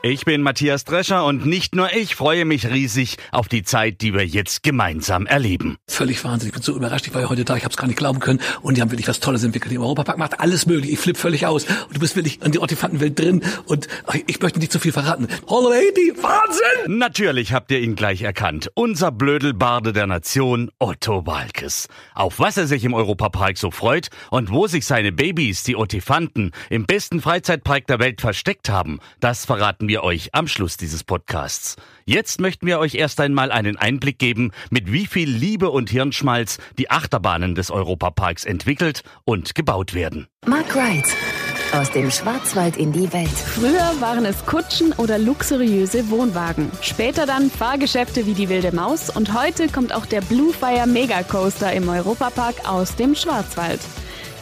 Ich bin Matthias Drescher und nicht nur ich freue mich riesig auf die Zeit, die wir jetzt gemeinsam erleben. Völlig wahnsinnig. Ich bin so überrascht. Ich war ja heute da, ich habe es gar nicht glauben können. Und die haben wirklich was Tolles entwickelt. Im Europapark macht alles möglich. Ich flippe völlig aus. Und du bist wirklich in der Ortifantenwelt drin. Und ich möchte nicht zu viel verraten. Holiday, Wahnsinn! Natürlich habt ihr ihn gleich erkannt. Unser Blödelbarde der Nation, Otto Walkes. Auf was er sich im Europapark so freut und wo sich seine Babys, die Otifanten, im besten Freizeitpark der Welt versteckt haben, das verraten wir euch am Schluss dieses Podcasts. Jetzt möchten wir euch erst einmal einen Einblick geben, mit wie viel Liebe und Hirnschmalz die Achterbahnen des Europaparks entwickelt und gebaut werden. Mark Wright. Aus dem Schwarzwald in die Welt. Früher waren es Kutschen oder luxuriöse Wohnwagen. Später dann Fahrgeschäfte wie die Wilde Maus und heute kommt auch der Bluefire Mega Coaster im Europapark aus dem Schwarzwald.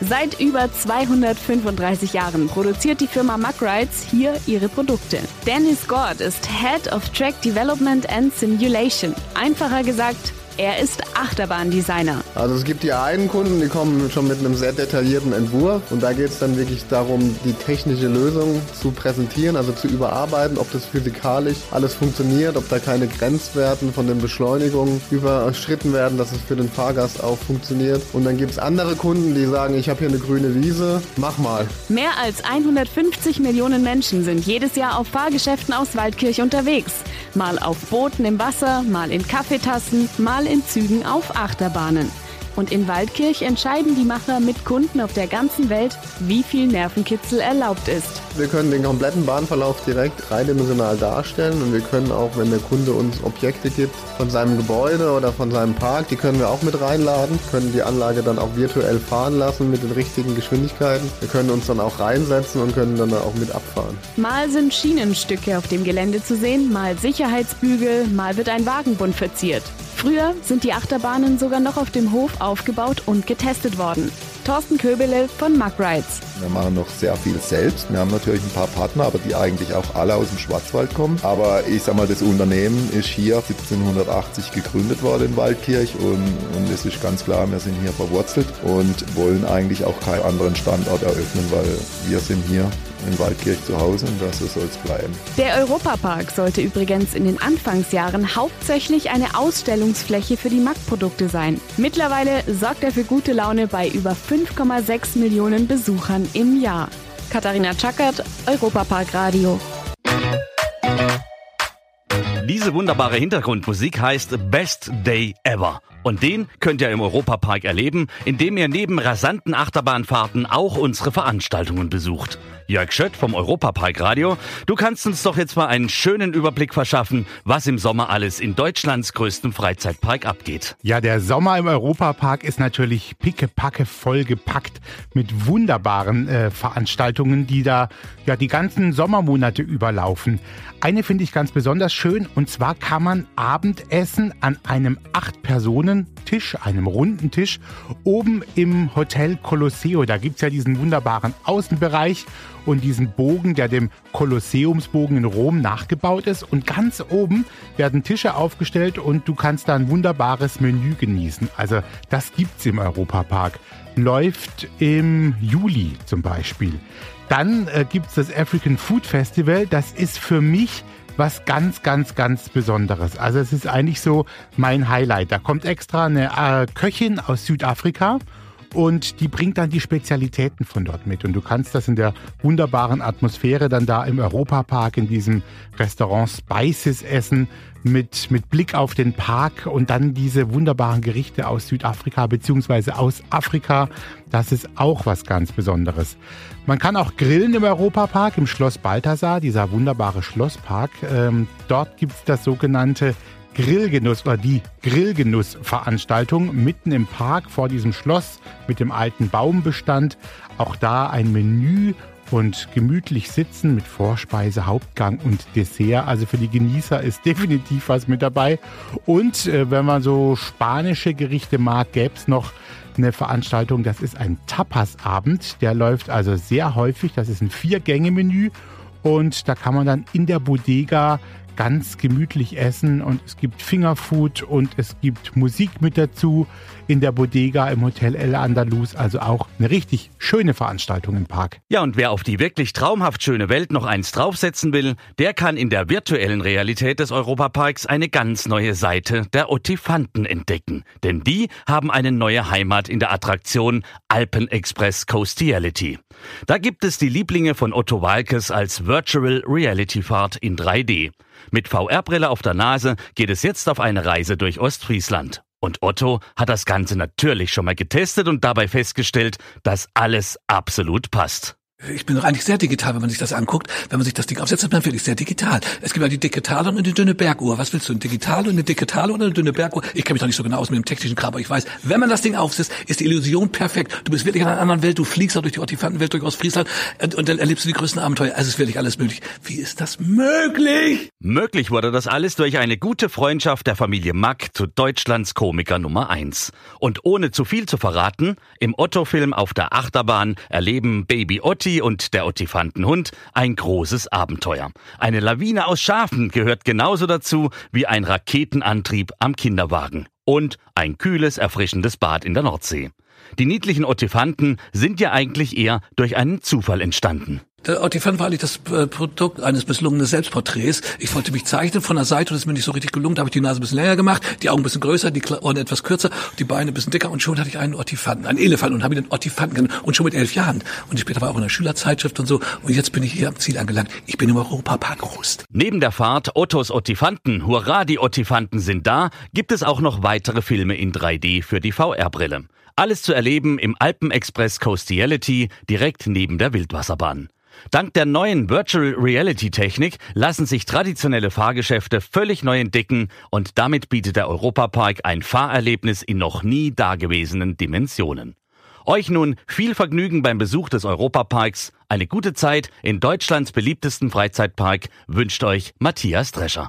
Seit über 235 Jahren produziert die Firma Muck Rides hier ihre Produkte. Dennis Gord ist Head of Track Development and Simulation. Einfacher gesagt, er ist Achterbahndesigner. Also es gibt die einen Kunden, die kommen schon mit einem sehr detaillierten Entwurf und da geht es dann wirklich darum, die technische Lösung zu präsentieren, also zu überarbeiten, ob das physikalisch alles funktioniert, ob da keine Grenzwerten von den Beschleunigungen überschritten werden, dass es für den Fahrgast auch funktioniert. Und dann gibt es andere Kunden, die sagen, ich habe hier eine grüne Wiese, mach mal. Mehr als 150 Millionen Menschen sind jedes Jahr auf Fahrgeschäften aus Waldkirch unterwegs. Mal auf Booten im Wasser, mal in Kaffeetassen, mal in Zügen auf Achterbahnen. Und in Waldkirch entscheiden die Macher mit Kunden auf der ganzen Welt, wie viel Nervenkitzel erlaubt ist. Wir können den kompletten Bahnverlauf direkt dreidimensional darstellen und wir können auch, wenn der Kunde uns Objekte gibt von seinem Gebäude oder von seinem Park, die können wir auch mit reinladen, können die Anlage dann auch virtuell fahren lassen mit den richtigen Geschwindigkeiten. Wir können uns dann auch reinsetzen und können dann auch mit abfahren. Mal sind Schienenstücke auf dem Gelände zu sehen, mal Sicherheitsbügel, mal wird ein Wagenbund verziert. Früher sind die Achterbahnen sogar noch auf dem Hof aufgebaut und getestet worden. Thorsten Köbele von Muck Rides. Wir machen noch sehr viel selbst. Wir haben natürlich ein paar Partner, aber die eigentlich auch alle aus dem Schwarzwald kommen. Aber ich sag mal, das Unternehmen ist hier 1780 gegründet worden in Waldkirch und, und es ist ganz klar, wir sind hier verwurzelt und wollen eigentlich auch keinen anderen Standort eröffnen, weil wir sind hier in Waldkirch zu Hause und das soll es bleiben. Der Europapark sollte übrigens in den Anfangsjahren hauptsächlich eine Ausstellungsfläche für die Mack-Produkte sein. Mittlerweile sorgt er für gute Laune bei über 5,6 Millionen Besuchern im Jahr. Katharina Chackert, Europapark Radio. Diese wunderbare Hintergrundmusik heißt Best Day Ever. Und den könnt ihr im Europapark erleben, indem ihr neben rasanten Achterbahnfahrten auch unsere Veranstaltungen besucht. Jörg Schött vom Europapark Radio. Du kannst uns doch jetzt mal einen schönen Überblick verschaffen, was im Sommer alles in Deutschlands größtem Freizeitpark abgeht. Ja, der Sommer im Europapark ist natürlich pickepacke vollgepackt mit wunderbaren äh, Veranstaltungen, die da ja die ganzen Sommermonate überlaufen. Eine finde ich ganz besonders schön und zwar kann man Abendessen an einem acht Personen Tisch, einem runden Tisch, oben im Hotel Colosseo. Da gibt es ja diesen wunderbaren Außenbereich und diesen Bogen, der dem Kolosseumsbogen in Rom nachgebaut ist. Und ganz oben werden Tische aufgestellt und du kannst da ein wunderbares Menü genießen. Also das gibt's im Europapark. Läuft im Juli zum Beispiel. Dann äh, gibt's das African Food Festival. Das ist für mich was ganz, ganz, ganz Besonderes. Also es ist eigentlich so mein Highlight. Da kommt extra eine äh, Köchin aus Südafrika und die bringt dann die Spezialitäten von dort mit. Und du kannst das in der wunderbaren Atmosphäre dann da im Europapark in diesem Restaurant Spices essen mit, mit Blick auf den Park und dann diese wunderbaren Gerichte aus Südafrika beziehungsweise aus Afrika. Das ist auch was ganz Besonderes. Man kann auch grillen im Europapark, im Schloss Balthasar, dieser wunderbare Schlosspark. Ähm, dort gibt es das sogenannte Grillgenuss oder die Grillgenussveranstaltung mitten im Park vor diesem Schloss mit dem alten Baumbestand. Auch da ein Menü und gemütlich sitzen mit Vorspeise, Hauptgang und Dessert. Also für die Genießer ist definitiv was mit dabei. Und äh, wenn man so spanische Gerichte mag, gäbe es noch eine Veranstaltung, das ist ein Tapas-Abend. Der läuft also sehr häufig. Das ist ein Vier-Gänge-Menü. Und da kann man dann in der Bodega ganz gemütlich essen und es gibt Fingerfood und es gibt Musik mit dazu in der Bodega im Hotel El Andalus. Also auch eine richtig schöne Veranstaltung im Park. Ja, und wer auf die wirklich traumhaft schöne Welt noch eins draufsetzen will, der kann in der virtuellen Realität des Europaparks eine ganz neue Seite der Ottifanten entdecken. Denn die haben eine neue Heimat in der Attraktion Alpen Express Coastiality. Da gibt es die Lieblinge von Otto Walkes als Virtual Reality Fahrt in 3D. Mit VR-Brille auf der Nase geht es jetzt auf eine Reise durch Ostfriesland. Und Otto hat das Ganze natürlich schon mal getestet und dabei festgestellt, dass alles absolut passt. Ich bin doch eigentlich sehr digital, wenn man sich das anguckt. Wenn man sich das Ding aufsetzt, ist man wirklich sehr digital. Es gibt ja die digitale und eine dünne Berguhr. Was willst du, eine digitale und eine digitale oder eine dünne Berguhr? Ich kenne mich doch nicht so genau aus mit dem technischen Kram, aber ich weiß, wenn man das Ding aufsetzt, ist die Illusion perfekt. Du bist wirklich in einer anderen Welt, du fliegst auch durch die Ortifantenwelt, durch Ostfriesland und, und dann erlebst du die größten Abenteuer. Es ist wirklich alles möglich. Wie ist das möglich? Möglich wurde das alles durch eine gute Freundschaft der Familie Mack zu Deutschlands Komiker Nummer eins. Und ohne zu viel zu verraten, im Otto-Film auf der Achterbahn erleben Baby Otti und der Ottifantenhund ein großes Abenteuer. Eine Lawine aus Schafen gehört genauso dazu wie ein Raketenantrieb am Kinderwagen und ein kühles, erfrischendes Bad in der Nordsee. Die niedlichen Ottifanten sind ja eigentlich eher durch einen Zufall entstanden. Der Ottifant war eigentlich das äh, Produkt eines misslungenen Selbstporträts. Ich wollte mich zeichnen von der Seite und es ist mir nicht so richtig gelungen. Da habe ich die Nase ein bisschen länger gemacht, die Augen ein bisschen größer, die Ohren etwas kürzer, die Beine ein bisschen dicker und schon hatte ich einen Ottifanten, einen Elefant und habe ihn den Ottifanten genannt und schon mit elf Jahren. Und später war auch in der Schülerzeitschrift und so. Und jetzt bin ich hier am Ziel angelangt. Ich bin im Europapark Rust. Neben der Fahrt Ottos Ottifanten, hurra, die Ottifanten sind da, gibt es auch noch weitere Filme in 3D für die VR-Brille. Alles zu erleben im Alpenexpress Coastiality direkt neben der Wildwasserbahn. Dank der neuen Virtual Reality Technik lassen sich traditionelle Fahrgeschäfte völlig neu entdecken und damit bietet der Europapark ein Fahrerlebnis in noch nie dagewesenen Dimensionen. Euch nun viel Vergnügen beim Besuch des Europaparks, eine gute Zeit in Deutschlands beliebtesten Freizeitpark wünscht euch Matthias Drescher.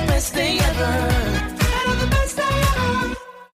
The best day ever.